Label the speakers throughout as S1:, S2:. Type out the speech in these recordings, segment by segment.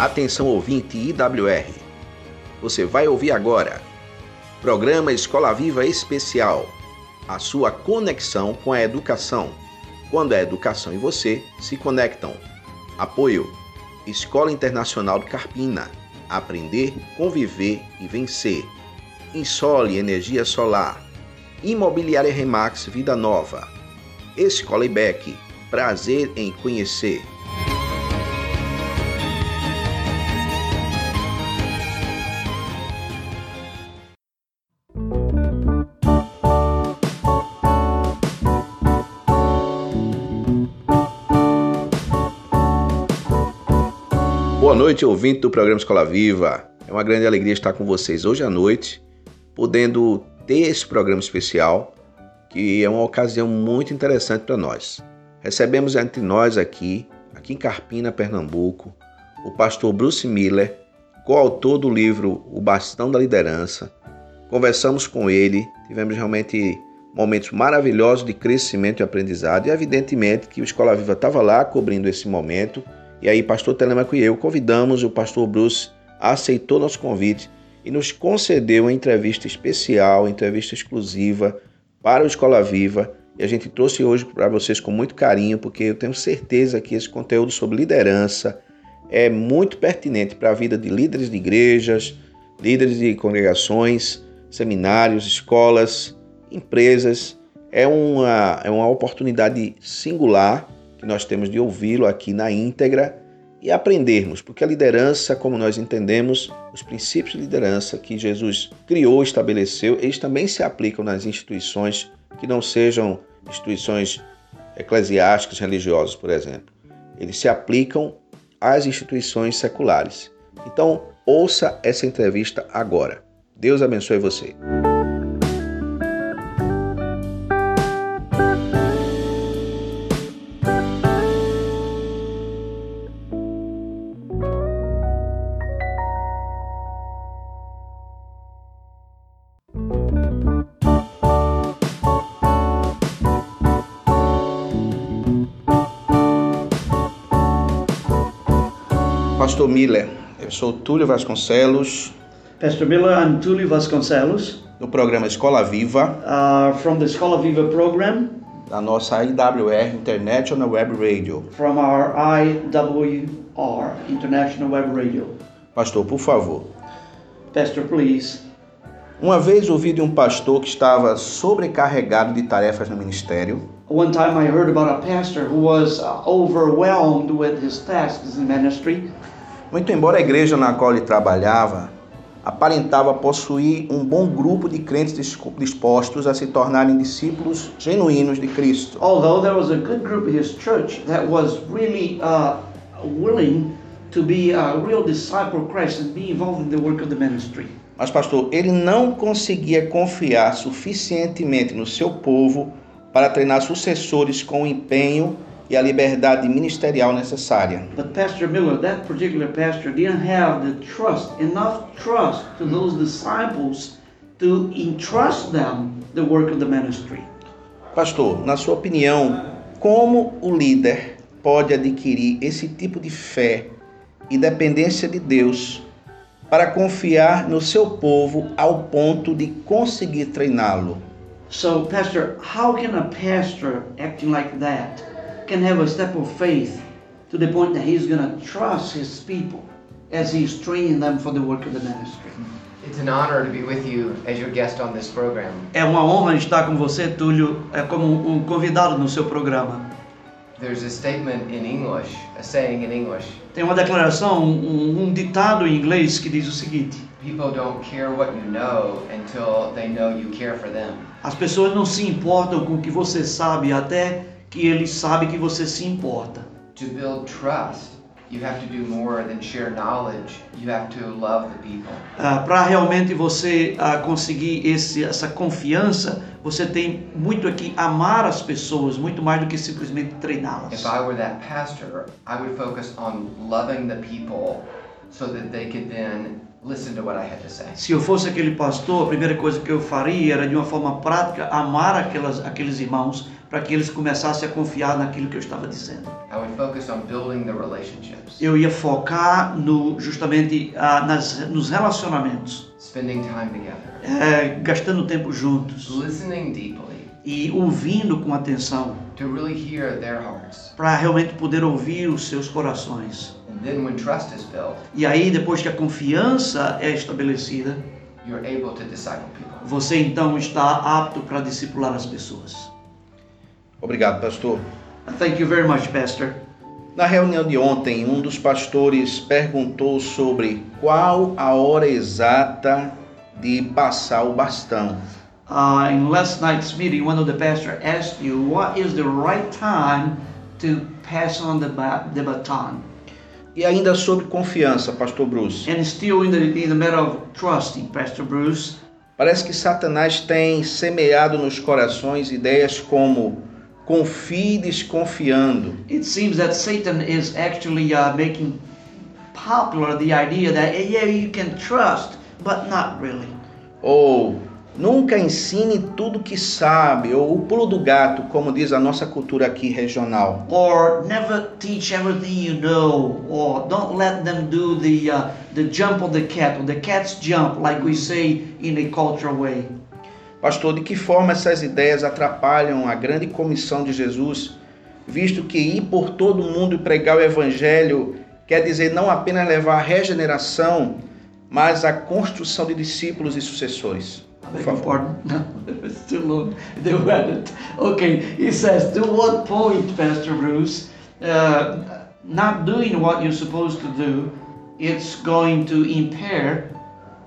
S1: Atenção ouvinte IWR. Você vai ouvir agora. Programa Escola Viva Especial. A sua conexão com a educação. Quando a educação e você se conectam. Apoio. Escola Internacional de Carpina. Aprender, conviver e vencer. Insole Energia Solar. Imobiliária Remax Vida Nova. Escola IBEC. Prazer em conhecer. Noite, ouvinte do programa Escola Viva. É uma grande alegria estar com vocês hoje à noite, podendo ter esse programa especial, que é uma ocasião muito interessante para nós. Recebemos entre nós aqui, aqui em Carpina, Pernambuco, o pastor Bruce Miller, coautor do livro O Bastão da Liderança. Conversamos com ele, tivemos realmente momentos maravilhosos de crescimento e aprendizado, e evidentemente que o Escola Viva estava lá cobrindo esse momento e aí, pastor Telemaco e eu convidamos o pastor Bruce, aceitou nosso convite e nos concedeu uma entrevista especial, entrevista exclusiva para o Escola Viva. E a gente trouxe hoje para vocês com muito carinho, porque eu tenho certeza que esse conteúdo sobre liderança é muito pertinente para a vida de líderes de igrejas, líderes de congregações, seminários, escolas, empresas. É uma, é uma oportunidade singular que nós temos de ouvi-lo aqui na íntegra e aprendermos, porque a liderança, como nós entendemos, os princípios de liderança que Jesus criou, estabeleceu, eles também se aplicam nas instituições que não sejam instituições eclesiásticas, religiosas, por exemplo. Eles se aplicam às instituições seculares. Então, ouça essa entrevista agora. Deus abençoe você. Sou Túlio Vasconcelos,
S2: Pastor Miller, I'm Tulio Vasconcelos
S1: do programa Escola Viva,
S2: uh, from the Escola Viva program
S1: da nossa IWR International Web Radio.
S2: from our IWR, International Web Radio.
S1: Pastor, por favor.
S2: Pastor, please.
S1: Uma vez ouvi de um pastor que estava sobrecarregado de tarefas no ministério
S2: One time I heard about a pastor who was uh, overwhelmed with his tasks in ministry.
S1: Muito embora a igreja na qual ele trabalhava aparentava possuir um bom grupo de crentes dispostos a se tornarem discípulos genuínos de Cristo.
S2: Although there was a good group in his church that was really uh, willing to be a real disciple of Christ and be involved in the work of the ministry.
S1: Mas, pastor, ele não conseguia confiar suficientemente no seu povo para treinar sucessores com empenho e a liberdade ministerial necessária.
S2: But Pastor Miller, that particular pastor, didn't have the trust, enough trust to those disciples to entrust them the work of the ministry.
S1: Pastor, na sua opinião, como o líder pode adquirir esse tipo de fé e dependência de Deus para confiar no seu povo ao ponto de conseguir treiná-lo?
S2: So, Pastor, how can a pastor acting like that can have a step of faith to the point that he's going to trust his people as he's training them for the work of the ministry?
S3: It's an honor to be with you as your guest on this program.
S2: É uma honra estar com você, Túlio, é como um convidado no seu programa.
S3: There's a statement in English, a saying in English
S2: Tem uma declaração, um, um ditado em inglês que diz o seguinte:
S3: people don't care what you know until they know you care for them.
S2: As pessoas não se importam com o que você sabe até que eles sabem que você se importa.
S3: To build trust, you have to do more than share knowledge, you have to love the people.
S2: Para realmente você ah, conseguir esse, essa confiança, você tem muito aqui amar as pessoas, muito mais do que simplesmente treiná-las.
S3: If I were that pastor, I would focus on loving the people so that they could then listen to what I had to say.
S2: Se eu fosse aquele pastor, a primeira coisa que eu faria era, de uma forma prática, amar aquelas, aqueles irmãos para que eles começassem a confiar naquilo que eu estava dizendo.
S3: I would focus on building the relationships,
S2: Eu ia focar no, justamente ah, nas, nos relacionamentos,
S3: spending time together,
S2: eh, gastando tempo juntos
S3: listening deeply
S2: e ouvindo com atenção
S3: to really hear their hearts.
S2: para realmente poder ouvir os seus corações.
S3: And then when trust is built,
S2: E aí, depois que a confiança é estabelecida,
S3: you're able to disciple people.
S2: você então está apto para discipular as pessoas.
S1: Obrigado, pastor.
S2: Thank you very much, Pastor.
S1: Na reunião de ontem, um dos pastores perguntou sobre qual a hora exata de passar o bastão.
S2: Uh, in last night's meeting, one of the pastors asked you, what is the right time to pass on the, ba- the baton?
S1: E ainda sobre confiança, pastor Bruce.
S2: And still in the, in the matter of trusting, Pastor Bruce,
S1: Parece que Satanás tem semeado nos corações ideias como confie desconfiando,
S2: it seems that Satan is actually uh, making popular the idea that, eh, yeah, you can trust, but not really.
S1: ou nunca ensine tudo que sabe, ou o pulo do gato, como diz a nossa cultura aqui regional.
S2: Or never teach everything you know, or don't let them do the, uh, the jump of the cat, or the cat's jump, like we say in a cultural way.
S1: Pastor, de que forma essas ideias atrapalham a grande comissão de Jesus, visto que ir por todo mundo e pregar o evangelho quer dizer não apenas levar a regeneração, mas a construção de discípulos e sucessores?
S2: I beg your pardon. No, it's too long. They it. Okay, he says, to what point, Pastor Bruce, uh, not doing what you're supposed to do, it's going to impair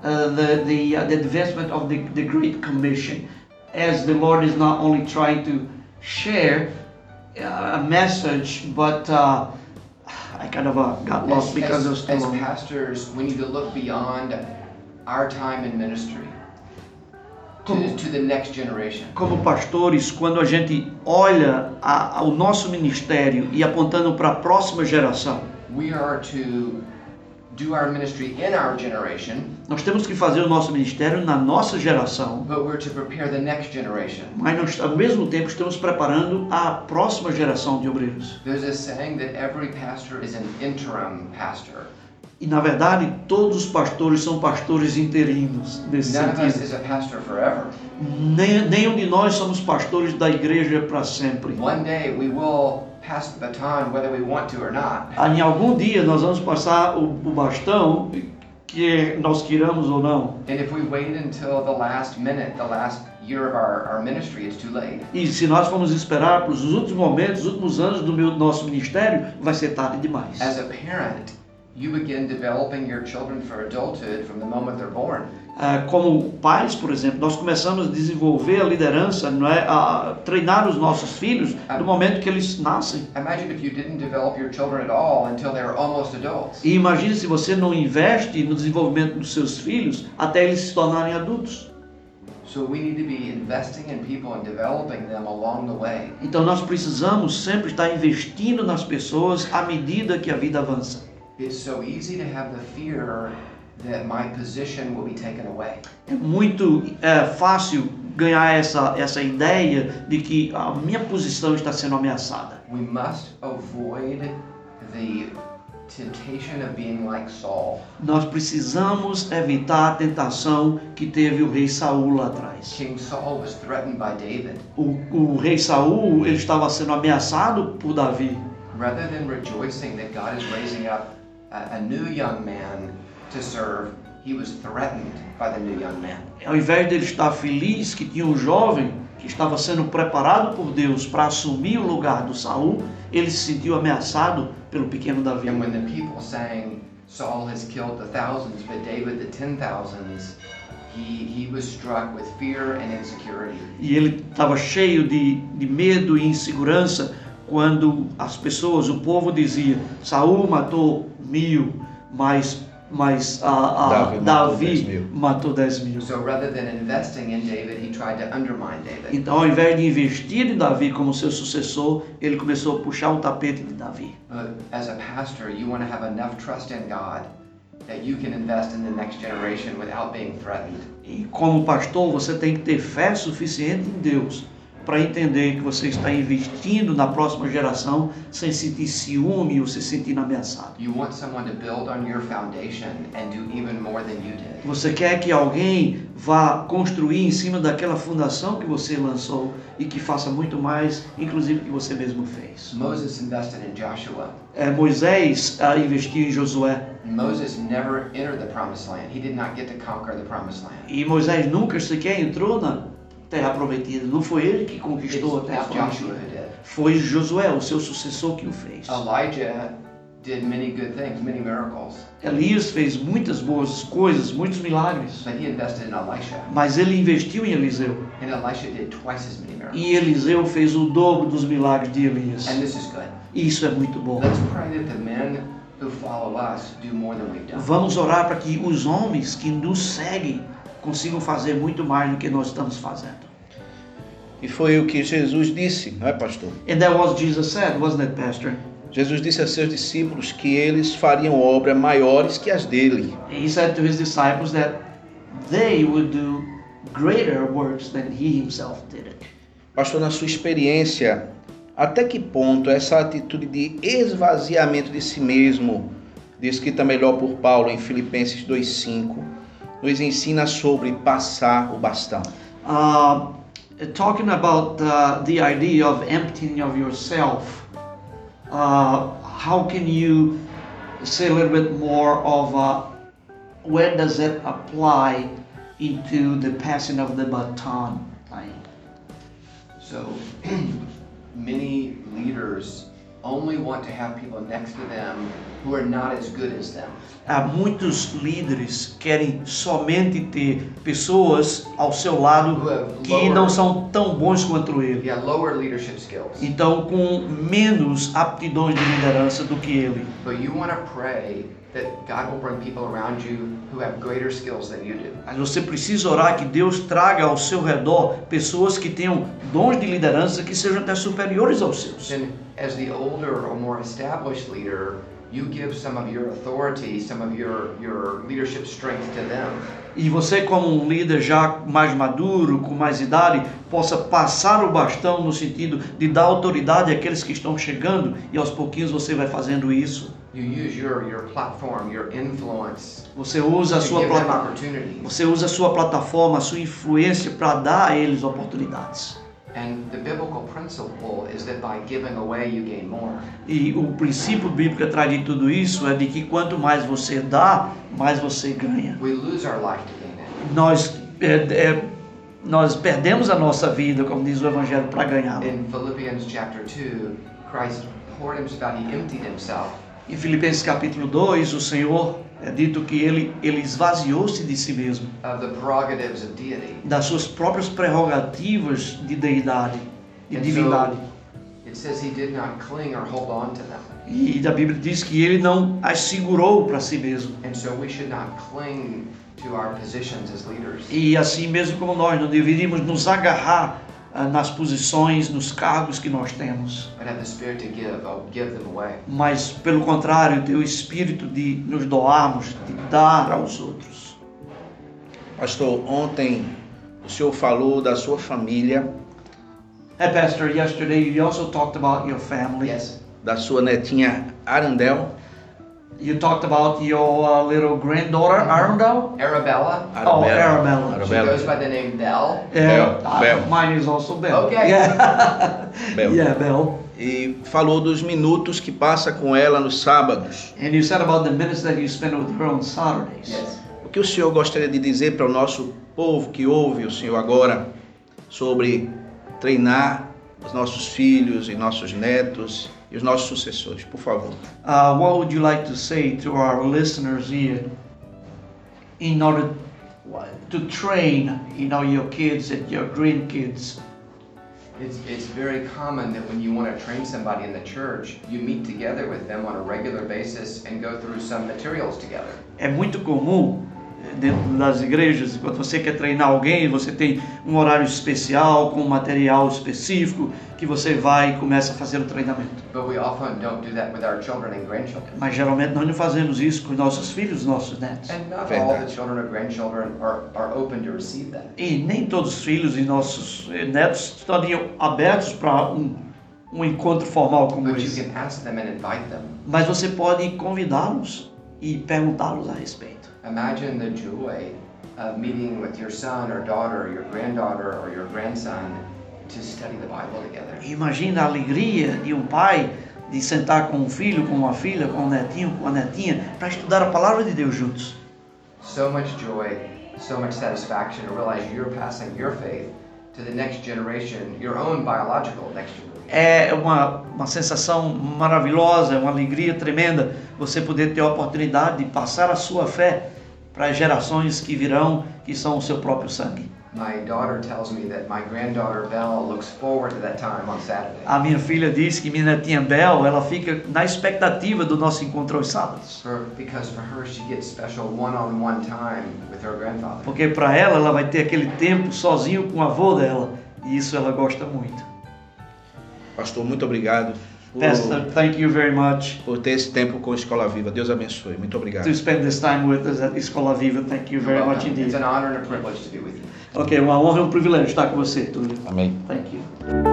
S2: the the, uh, the advancement of the, the Great Commission, as the Lord is not only trying to share uh, a message, but uh, I kind of uh, got lost
S3: As,
S2: because
S3: as,
S2: too
S3: as
S2: long.
S3: pastors, we need to look beyond our time in ministry to,
S2: Como-
S3: to the next generation.
S2: como pastores, quando a gente olha a- ao nosso ministério e apontando para a próxima geração,
S3: We are to do our ministry in our generation,
S2: nós temos que fazer o nosso ministério na nossa geração,
S3: but we're to prepare the next generation.
S2: mas nós, ao mesmo tempo estamos preparando a próxima geração de obreiros.
S3: There's a saying that every pastor is an interim pastor.
S2: E na verdade, todos os pastores são pastores interinos nesse
S3: None of us
S2: sentido.
S3: is a pastor forever.
S2: Nem, nenhum de nós somos pastores da igreja para sempre.
S3: One day we will pass the baton whether we want to or not.
S2: Ah, Em algum dia nós vamos passar o, o bastão, que nós queiramos ou não.
S3: And if we wait until the last minute, the last year of our, our ministry, it's too late.
S2: E se nós formos esperar para os últimos momentos, os últimos anos do meu, nosso ministério, vai ser tarde demais.
S3: As a parent, you begin developing your children for adulthood from the moment they're born.
S2: Ah, como pais, por exemplo, nós começamos a desenvolver a liderança, não é? a treinar os nossos filhos do momento que eles nascem.
S3: Imagine if you didn't develop your children at all until they were almost adults.
S2: E imagine se você não investe no desenvolvimento dos seus filhos até eles se tornarem adultos.
S3: So we need to be investing in people and developing them along the way.
S2: Então nós precisamos sempre estar investindo nas pessoas à medida que a vida avança.
S3: It's so easy to have the fear that my position will be taken away.
S2: É muito é, fácil ganhar essa, essa ideia de que a minha posição está sendo ameaçada.
S3: We must avoid the temptation of being like Saul.
S2: Nós precisamos evitar a tentação que teve o rei Saul lá atrás.
S3: King Saul was threatened by David.
S2: O, o rei Saul ele estava sendo ameaçado por Davi.
S3: Rather than rejoicing that God is raising up a, a new young man to serve, he was threatened by the new young man.
S2: Ao invés dele estar feliz que tinha um jovem que estava sendo preparado por Deus para assumir o lugar do Saul, ele se sentiu ameaçado pelo pequeno Davi.
S3: And when the people sang, Saul has killed the thousands, but David the ten thousands, he, he was struck with fear and insecurity.
S2: E ele estava cheio de, de medo e insegurança quando as pessoas, o povo dizia: Saul matou mil, mas, mas a, a
S1: Davi
S2: Davi,
S1: matou
S2: matou,
S1: dez mil."
S2: dez mil.
S3: So rather than investing in David, he tried to undermine David.
S2: Então, ao invés de investir em Davi como seu sucessor, ele começou a puxar o tapete de Davi.
S3: But as a pastor, you want to have enough trust in God that you can invest in the next generation without being threatened.
S2: E como pastor, você tem que ter fé suficiente em Deus para entender que você está investindo na próxima geração sem sentir ciúme ou se sentir ameaçado.
S3: You want someone to build on your foundation and do even more than you did.
S2: Você quer que alguém vá construir em cima daquela fundação que você lançou e que faça muito mais, inclusive que você mesmo fez.
S3: Moses invested in Joshua.
S2: É, Moisés ah, investiu em Josué
S3: Moses never entered the promised land. He did not get to conquer the promised land.
S2: e Moisés nunca sequer entrou na terra prometida. Não foi ele que
S3: It's,
S2: conquistou a terra
S3: it's
S2: prometida. Foi Josué, o seu sucessor, que o fez.
S3: Elijah did many good things, many miracles,
S2: Elias fez muitas boas coisas, muitos milagres,
S3: but he invested in Elisha,
S2: mas ele investiu em Eliseu.
S3: and Elisha did twice as many miracles.
S2: E Eliseu fez o dobro dos milagres de Elias.
S3: And this is good.
S2: E isso é muito bom.
S3: Let's pray that the men who follow us do more than we've done.
S2: Vamos orar para que os homens que nos seguem consigam fazer muito mais do que nós estamos fazendo.
S1: E foi o que Jesus disse, não é, pastor?
S2: And that was Jesus said, wasn't it, Pastor?
S1: Jesus disse a seus discípulos que eles fariam obras maiores que as dele.
S2: He said to his disciples that they would do greater works than he himself did.
S1: Pastor, na sua experiência, até que ponto essa atitude de esvaziamento de si mesmo, descrita melhor por Paulo em Filipenses 2,5, nos ensina sobre passar o bastão?
S2: Uh, talking about uh, the idea of emptying of yourself, uh, how can you say a little bit more of uh, where does it apply into the passing of the baton thing?
S3: So many leaders only want to have people next to them who are not as good as them.
S2: Há muitos líderes querem somente ter pessoas ao seu lado que não são tão bons quanto ele.
S3: yeah, lower leadership skills.
S2: Então, com menos aptidões de liderança do que ele.
S3: But you want to pray that God will bring people around you who have greater skills than you do.
S2: Mas você precisa orar que Deus traga ao seu redor pessoas que tenham dons de liderança que sejam até superiores aos seus.
S3: As the older or more established leader, you give some of your authority, some of your, your leadership strength to them.
S2: E você, como um líder já mais maduro, com mais idade, possa passar o bastão no sentido de dar autoridade àqueles que estão chegando e aos pouquinhos você vai fazendo isso.
S3: You use your, your platform, your influence
S2: Você usa a sua plataforma. Você usa a sua plataforma, a sua influência para dar a eles oportunidades.
S3: And the biblical principle is that by giving away, you gain more.
S2: E o princípio bíblico atrás de tudo isso é de que quanto mais você dá, mais você ganha.
S3: We lose our life to gain it.
S2: Nós, é, é, nós perdemos a nossa vida, como diz o Evangelho, para ganhá-la.
S3: In Philippians chapter 2, Christ poured himself, he emptied himself
S2: Em Filipenses capítulo 2, o Senhor é dito que ele, ele esvaziou-se de si mesmo,
S3: of the prerogatives of deity.
S2: das suas próprias prerrogativas de deidade, de
S3: And
S2: divindade.
S3: so.
S2: E a Bíblia diz que ele não as segurou para si mesmo.
S3: So we should not cling to our positions as leaders.
S2: E assim mesmo como nós, não deveríamos nos agarrar nas posições, nos cargos que nós temos.
S3: But have the spirit to give, give them away.
S2: Mas, pelo contrário, ter o espírito de nos doarmos, de dar aos outros.
S1: Pastor, ontem o senhor falou da sua família,
S2: Hey, Pastor, yesterday you also talked about your family.
S3: Yes.
S1: da sua netinha Arandel.
S2: You talked about your uh, little granddaughter, Arundel.
S3: Arabella,
S2: Oh, Arabella.
S3: she goes by the name Belle.
S2: Yeah,
S1: Bell, Bell.
S2: mine is also Bell.
S3: Okay.
S2: Yeah,
S1: Bell.
S2: yeah, Bell.
S1: E falou dos minutos que passa com ela nos sábados.
S2: And you said about the minutes that you spend with her on Saturdays.
S3: Yes.
S1: O que o senhor gostaria de dizer para o nosso povo que ouve o senhor agora sobre treinar os nossos filhos e nossos netos e os nossos sucessores, por favor?
S2: Uh, what would you like to say to our listeners here in order to train, you know, your kids and your grandkids?
S3: It's, it's very common that when you want to train somebody in the church, you meet together with them on a regular basis and go through some materials together.
S2: É muito comum dentro das igrejas. Quando você quer treinar alguém, você tem um horário especial, com material específico, que você vai e começa a fazer o treinamento. Mas geralmente nós não fazemos isso com nossos filhos, nossos netos. E nem todos os filhos e nossos eh, netos estariam abertos para um, um encontro formal como
S3: But
S2: esse. Mas você pode convidá-los e perguntá-los a respeito.
S3: Imagine the joy of meeting with your son or daughter, your granddaughter or your grandson to study the Bible together.
S2: Imagina a alegria de um pai de sentar com um filho, com uma filha, com um netinho, com uma netinha, para estudar a palavra de Deus juntos.
S3: So much joy, so much satisfaction to realize you're passing your faith to the next generation, your own biological next generation.
S2: É uma, uma sensação maravilhosa, é uma alegria tremenda você poder ter a oportunidade de passar a sua fé para as gerações que virão, que são o seu próprio sangue.
S3: My daughter tells me that my granddaughter Belle looks forward to that time on Saturday.
S2: A minha filha diz que minha netinha Bel, ela fica na expectativa do nosso encontro aos sábados.
S3: For, because for her, she gets special one-on-one time with her grandfather.
S2: Porque para ela, ela vai ter aquele tempo sozinho com o avô dela. E isso ela gosta muito.
S1: Pastor, muito obrigado por,
S2: Pastor, thank you very much
S1: por ter esse tempo com a Escola Viva. Deus abençoe. Muito obrigado.
S2: to spend this time with us at Escola Viva. Thank you very much
S3: Welcome. It's
S2: indeed.
S3: an honor and a privilege to be with you.
S2: Ok, uma honra e um privilégio estar com você, Túlio.
S1: Amém.
S2: Thank you.